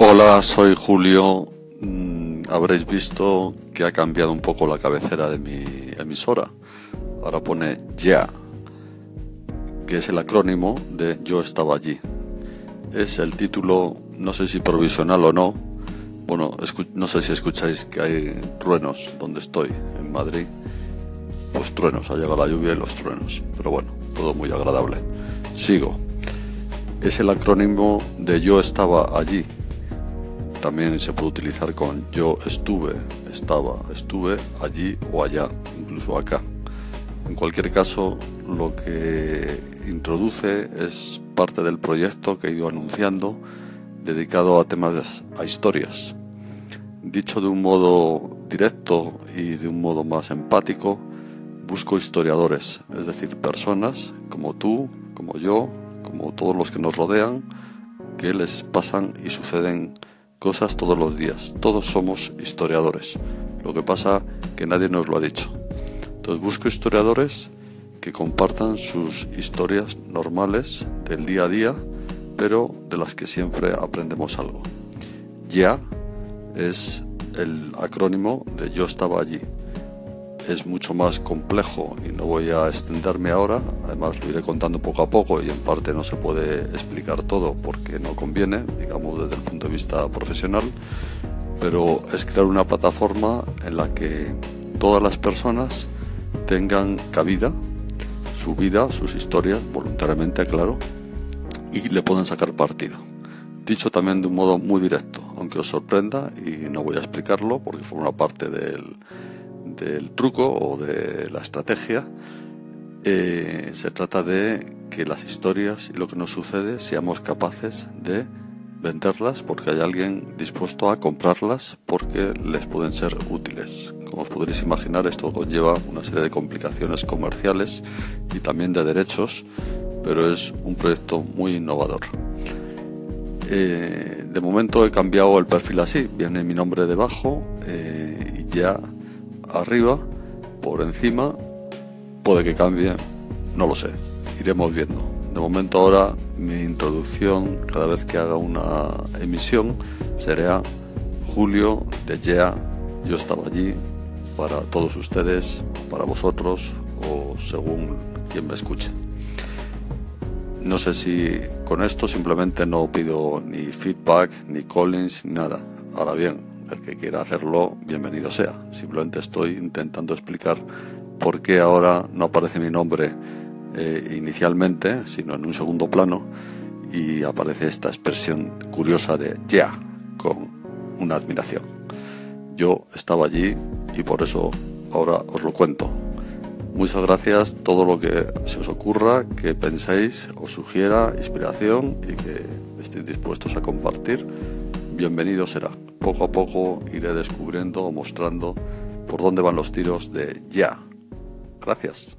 Hola, soy Julio. Mm, habréis visto que ha cambiado un poco la cabecera de mi emisora. Ahora pone Ya, que es el acrónimo de Yo estaba allí. Es el título, no sé si provisional o no. Bueno, no sé si escucháis que hay truenos donde estoy, en Madrid. Pues truenos, ha llegado la lluvia y los truenos. Pero bueno, todo muy agradable. Sigo. Es el acrónimo de Yo estaba allí también se puede utilizar con yo estuve, estaba, estuve allí o allá, incluso acá. En cualquier caso, lo que introduce es parte del proyecto que he ido anunciando dedicado a temas, a historias. Dicho de un modo directo y de un modo más empático, busco historiadores, es decir, personas como tú, como yo, como todos los que nos rodean, que les pasan y suceden cosas todos los días. Todos somos historiadores. Lo que pasa que nadie nos lo ha dicho. Entonces busco historiadores que compartan sus historias normales del día a día, pero de las que siempre aprendemos algo. Ya es el acrónimo de yo estaba allí es mucho más complejo y no voy a extenderme ahora, además lo iré contando poco a poco y en parte no se puede explicar todo porque no conviene, digamos desde el punto de vista profesional, pero es crear una plataforma en la que todas las personas tengan cabida, su vida, sus historias, voluntariamente claro, y le puedan sacar partido. Dicho también de un modo muy directo, aunque os sorprenda y no voy a explicarlo porque forma parte del del truco o de la estrategia, eh, se trata de que las historias y lo que nos sucede seamos capaces de venderlas porque hay alguien dispuesto a comprarlas porque les pueden ser útiles. Como os podréis imaginar, esto conlleva una serie de complicaciones comerciales y también de derechos, pero es un proyecto muy innovador. Eh, de momento he cambiado el perfil así, viene mi nombre debajo eh, y ya arriba, por encima, puede que cambie, no lo sé, iremos viendo. De momento ahora mi introducción cada vez que haga una emisión será Julio de YEA, yo estaba allí para todos ustedes, para vosotros o según quien me escuche. No sé si con esto simplemente no pido ni feedback, ni callings, ni nada. Ahora bien, el que quiera hacerlo, bienvenido sea. Simplemente estoy intentando explicar por qué ahora no aparece mi nombre eh, inicialmente, sino en un segundo plano, y aparece esta expresión curiosa de ya, con una admiración. Yo estaba allí y por eso ahora os lo cuento. Muchas gracias, todo lo que se os ocurra, que penséis, os sugiera inspiración y que estéis dispuestos a compartir, bienvenido será poco a poco iré descubriendo o mostrando por dónde van los tiros de ya. Gracias.